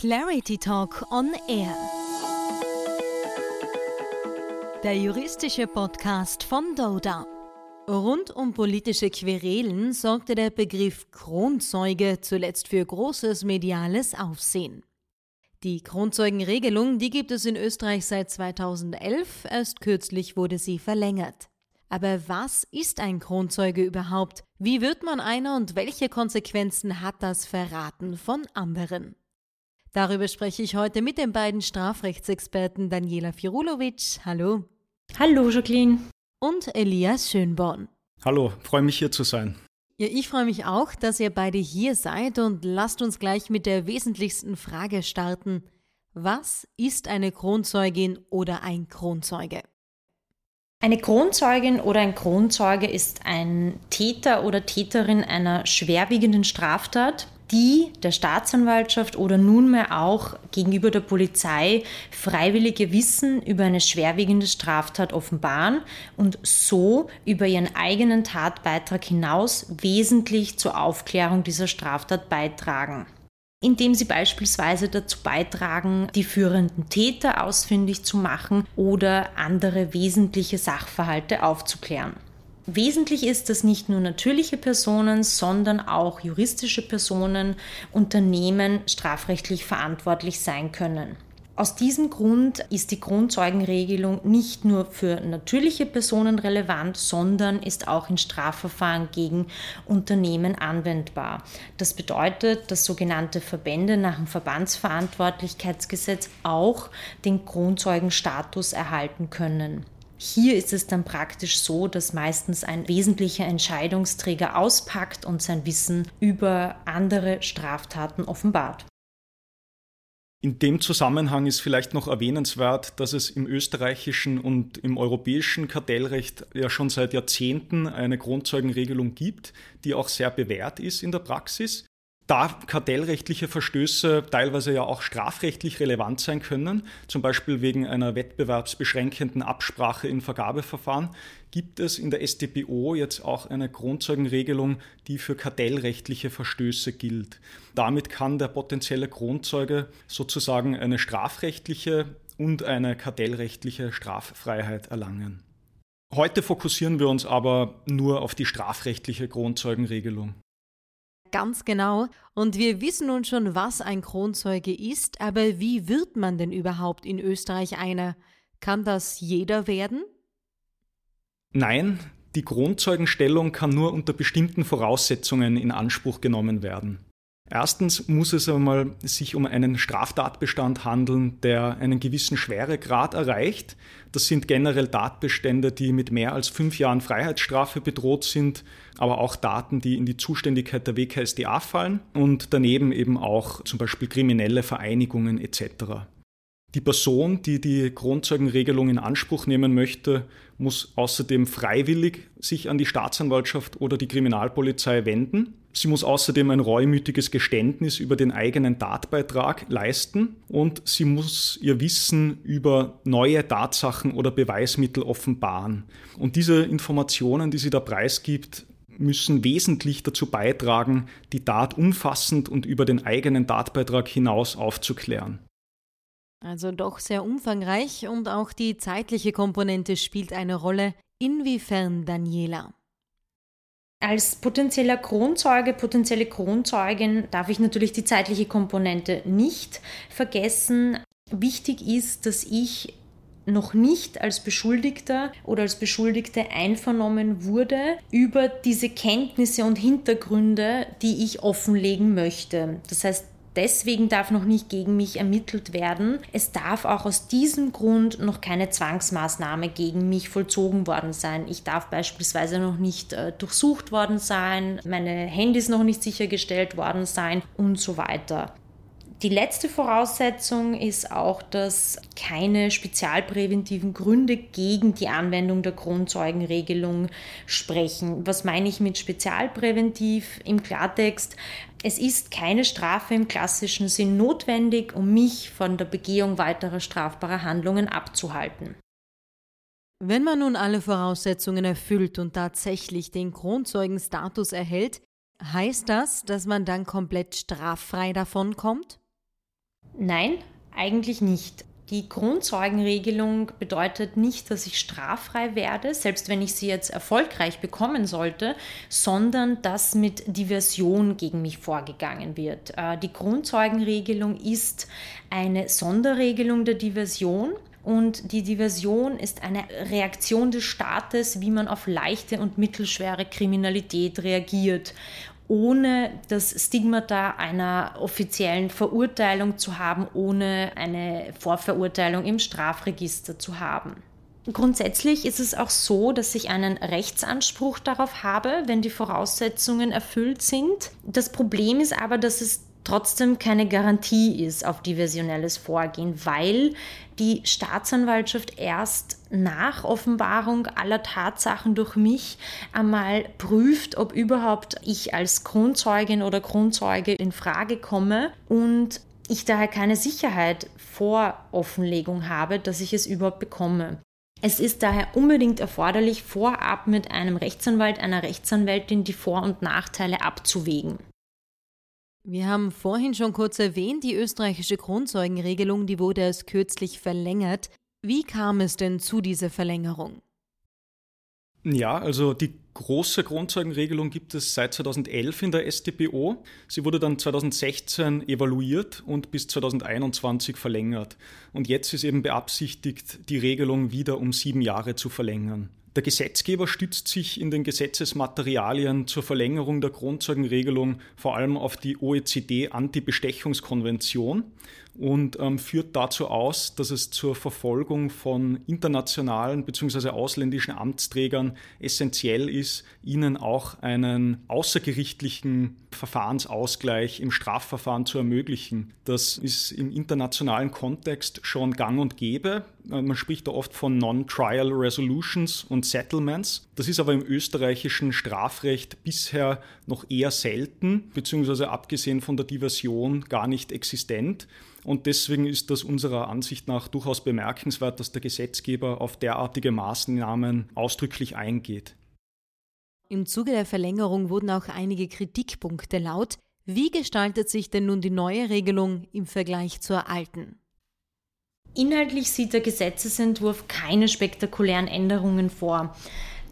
Clarity Talk on Air. Der juristische Podcast von Doda. Rund um politische Querelen sorgte der Begriff Kronzeuge zuletzt für großes mediales Aufsehen. Die Kronzeugenregelung, die gibt es in Österreich seit 2011, erst kürzlich wurde sie verlängert. Aber was ist ein Kronzeuge überhaupt? Wie wird man einer und welche Konsequenzen hat das Verraten von anderen? Darüber spreche ich heute mit den beiden Strafrechtsexperten Daniela Firulovic. Hallo. Hallo, Jacqueline. Und Elias Schönborn. Hallo, freue mich hier zu sein. Ja, ich freue mich auch, dass ihr beide hier seid und lasst uns gleich mit der wesentlichsten Frage starten. Was ist eine Kronzeugin oder ein Kronzeuge? Eine Kronzeugin oder ein Kronzeuge ist ein Täter oder Täterin einer schwerwiegenden Straftat, die der Staatsanwaltschaft oder nunmehr auch gegenüber der Polizei freiwillige Wissen über eine schwerwiegende Straftat offenbaren und so über ihren eigenen Tatbeitrag hinaus wesentlich zur Aufklärung dieser Straftat beitragen indem sie beispielsweise dazu beitragen, die führenden Täter ausfindig zu machen oder andere wesentliche Sachverhalte aufzuklären. Wesentlich ist, dass nicht nur natürliche Personen, sondern auch juristische Personen, Unternehmen strafrechtlich verantwortlich sein können. Aus diesem Grund ist die Grundzeugenregelung nicht nur für natürliche Personen relevant, sondern ist auch in Strafverfahren gegen Unternehmen anwendbar. Das bedeutet, dass sogenannte Verbände nach dem Verbandsverantwortlichkeitsgesetz auch den Grundzeugenstatus erhalten können. Hier ist es dann praktisch so, dass meistens ein wesentlicher Entscheidungsträger auspackt und sein Wissen über andere Straftaten offenbart. In dem Zusammenhang ist vielleicht noch erwähnenswert, dass es im österreichischen und im europäischen Kartellrecht ja schon seit Jahrzehnten eine Grundzeugenregelung gibt, die auch sehr bewährt ist in der Praxis da kartellrechtliche Verstöße teilweise ja auch strafrechtlich relevant sein können, zum Beispiel wegen einer wettbewerbsbeschränkenden Absprache in Vergabeverfahren, gibt es in der StPO jetzt auch eine Grundzeugenregelung, die für kartellrechtliche Verstöße gilt. Damit kann der potenzielle Kronzeuge sozusagen eine strafrechtliche und eine kartellrechtliche Straffreiheit erlangen. Heute fokussieren wir uns aber nur auf die strafrechtliche Grundzeugenregelung. Ganz genau. Und wir wissen nun schon, was ein Kronzeuge ist, aber wie wird man denn überhaupt in Österreich einer? Kann das jeder werden? Nein, die Kronzeugenstellung kann nur unter bestimmten Voraussetzungen in Anspruch genommen werden. Erstens muss es einmal sich um einen Straftatbestand handeln, der einen gewissen Schweregrad erreicht. Das sind generell Tatbestände, die mit mehr als fünf Jahren Freiheitsstrafe bedroht sind, aber auch Daten, die in die Zuständigkeit der WKSDA fallen und daneben eben auch zum Beispiel kriminelle Vereinigungen etc. Die Person, die die Kronzeugenregelung in Anspruch nehmen möchte, muss außerdem freiwillig sich an die Staatsanwaltschaft oder die Kriminalpolizei wenden. Sie muss außerdem ein reumütiges Geständnis über den eigenen Tatbeitrag leisten und sie muss ihr Wissen über neue Tatsachen oder Beweismittel offenbaren. Und diese Informationen, die sie da preisgibt, müssen wesentlich dazu beitragen, die Tat umfassend und über den eigenen Tatbeitrag hinaus aufzuklären. Also doch sehr umfangreich und auch die zeitliche Komponente spielt eine Rolle. Inwiefern, Daniela? Als potenzieller Kronzeuge, potenzielle Kronzeugin darf ich natürlich die zeitliche Komponente nicht vergessen. Wichtig ist, dass ich noch nicht als Beschuldigter oder als Beschuldigte einvernommen wurde über diese Kenntnisse und Hintergründe, die ich offenlegen möchte. Das heißt, deswegen darf noch nicht gegen mich ermittelt werden. Es darf auch aus diesem Grund noch keine Zwangsmaßnahme gegen mich vollzogen worden sein. Ich darf beispielsweise noch nicht äh, durchsucht worden sein, meine Handys noch nicht sichergestellt worden sein und so weiter. Die letzte Voraussetzung ist auch, dass keine spezialpräventiven Gründe gegen die Anwendung der Kronzeugenregelung sprechen. Was meine ich mit spezialpräventiv im Klartext? Es ist keine Strafe im klassischen Sinn notwendig, um mich von der Begehung weiterer strafbarer Handlungen abzuhalten. Wenn man nun alle Voraussetzungen erfüllt und tatsächlich den Kronzeugenstatus erhält, heißt das, dass man dann komplett straffrei davon kommt? Nein, eigentlich nicht. Die Grundzeugenregelung bedeutet nicht, dass ich straffrei werde, selbst wenn ich sie jetzt erfolgreich bekommen sollte, sondern dass mit Diversion gegen mich vorgegangen wird. Äh, die Grundzeugenregelung ist eine Sonderregelung der Diversion. Und die Diversion ist eine Reaktion des Staates, wie man auf leichte und mittelschwere Kriminalität reagiert ohne das Stigmata einer offiziellen Verurteilung zu haben, ohne eine Vorverurteilung im Strafregister zu haben. Grundsätzlich ist es auch so, dass ich einen Rechtsanspruch darauf habe, wenn die Voraussetzungen erfüllt sind. Das Problem ist aber, dass es trotzdem keine Garantie ist auf diversionelles Vorgehen, weil die Staatsanwaltschaft erst nach Offenbarung aller Tatsachen durch mich einmal prüft, ob überhaupt ich als Kronzeugin oder Kronzeuge in Frage komme und ich daher keine Sicherheit vor Offenlegung habe, dass ich es überhaupt bekomme. Es ist daher unbedingt erforderlich, vorab mit einem Rechtsanwalt, einer Rechtsanwältin die Vor- und Nachteile abzuwägen. Wir haben vorhin schon kurz erwähnt, die österreichische Grundzeugenregelung, die wurde erst kürzlich verlängert. Wie kam es denn zu dieser Verlängerung? Ja, also die große Grundzeugenregelung gibt es seit 2011 in der StPO. Sie wurde dann 2016 evaluiert und bis 2021 verlängert. Und jetzt ist eben beabsichtigt, die Regelung wieder um sieben Jahre zu verlängern. Der Gesetzgeber stützt sich in den Gesetzesmaterialien zur Verlängerung der Grundzeugenregelung vor allem auf die OECD-Anti-Bestechungskonvention und ähm, führt dazu aus, dass es zur Verfolgung von internationalen bzw. ausländischen Amtsträgern essentiell ist, ihnen auch einen außergerichtlichen Verfahrensausgleich im Strafverfahren zu ermöglichen. Das ist im internationalen Kontext schon gang und gäbe. Äh, man spricht da oft von Non-Trial Resolutions und Settlements. Das ist aber im österreichischen Strafrecht bisher noch eher selten, beziehungsweise abgesehen von der Diversion gar nicht existent. Und deswegen ist das unserer Ansicht nach durchaus bemerkenswert, dass der Gesetzgeber auf derartige Maßnahmen ausdrücklich eingeht. Im Zuge der Verlängerung wurden auch einige Kritikpunkte laut. Wie gestaltet sich denn nun die neue Regelung im Vergleich zur alten? Inhaltlich sieht der Gesetzesentwurf keine spektakulären Änderungen vor.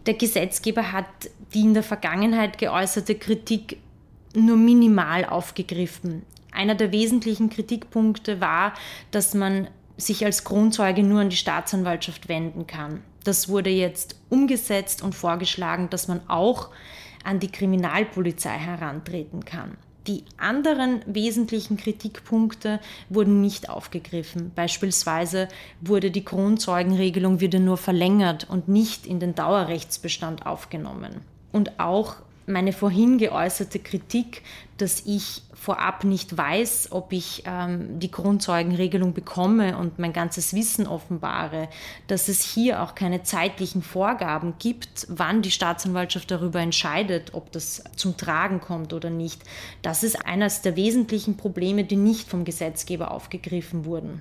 Der Gesetzgeber hat die in der Vergangenheit geäußerte Kritik nur minimal aufgegriffen. Einer der wesentlichen Kritikpunkte war, dass man sich als Kronzeuge nur an die Staatsanwaltschaft wenden kann. Das wurde jetzt umgesetzt und vorgeschlagen, dass man auch an die Kriminalpolizei herantreten kann. Die anderen wesentlichen Kritikpunkte wurden nicht aufgegriffen. Beispielsweise wurde die Kronzeugenregelung wieder nur verlängert und nicht in den Dauerrechtsbestand aufgenommen. Und auch meine vorhin geäußerte Kritik, dass ich vorab nicht weiß, ob ich ähm, die Grundzeugenregelung bekomme und mein ganzes Wissen offenbare, dass es hier auch keine zeitlichen Vorgaben gibt, wann die Staatsanwaltschaft darüber entscheidet, ob das zum Tragen kommt oder nicht. Das ist eines der wesentlichen Probleme, die nicht vom Gesetzgeber aufgegriffen wurden.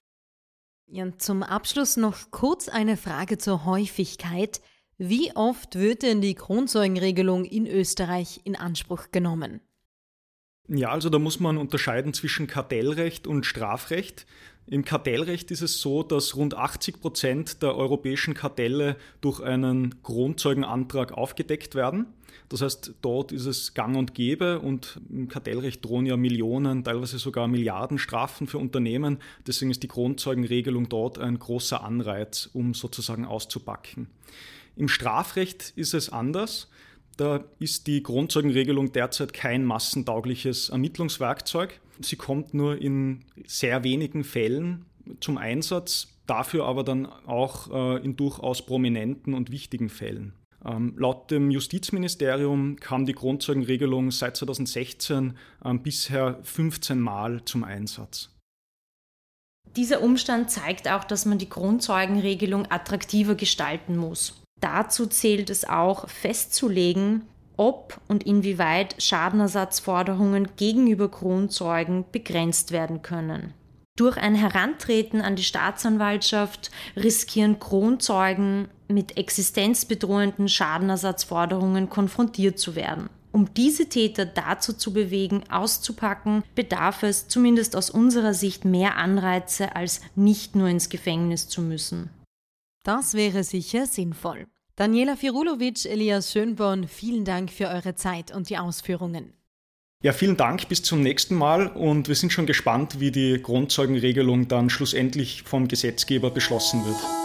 Ja, zum Abschluss noch kurz eine Frage zur Häufigkeit. Wie oft wird denn die Kronzeugenregelung in Österreich in Anspruch genommen? Ja, also da muss man unterscheiden zwischen Kartellrecht und Strafrecht. Im Kartellrecht ist es so, dass rund 80 Prozent der europäischen Kartelle durch einen Kronzeugenantrag aufgedeckt werden. Das heißt, dort ist es gang und gäbe und im Kartellrecht drohen ja Millionen, teilweise sogar Milliarden Strafen für Unternehmen. Deswegen ist die Kronzeugenregelung dort ein großer Anreiz, um sozusagen auszupacken. Im Strafrecht ist es anders. Da ist die Grundzeugenregelung derzeit kein massentaugliches Ermittlungswerkzeug. Sie kommt nur in sehr wenigen Fällen zum Einsatz, dafür aber dann auch äh, in durchaus prominenten und wichtigen Fällen. Ähm, laut dem Justizministerium kam die Grundzeugenregelung seit 2016 ähm, bisher 15 Mal zum Einsatz. Dieser Umstand zeigt auch, dass man die Grundzeugenregelung attraktiver gestalten muss. Dazu zählt es auch festzulegen, ob und inwieweit Schadenersatzforderungen gegenüber Kronzeugen begrenzt werden können. Durch ein Herantreten an die Staatsanwaltschaft riskieren Kronzeugen mit existenzbedrohenden Schadenersatzforderungen konfrontiert zu werden. Um diese Täter dazu zu bewegen, auszupacken, bedarf es zumindest aus unserer Sicht mehr Anreize, als nicht nur ins Gefängnis zu müssen. Das wäre sicher sinnvoll. Daniela Firulovic, Elias Schönborn, vielen Dank für eure Zeit und die Ausführungen. Ja, vielen Dank, bis zum nächsten Mal und wir sind schon gespannt, wie die Grundzeugenregelung dann schlussendlich vom Gesetzgeber beschlossen wird.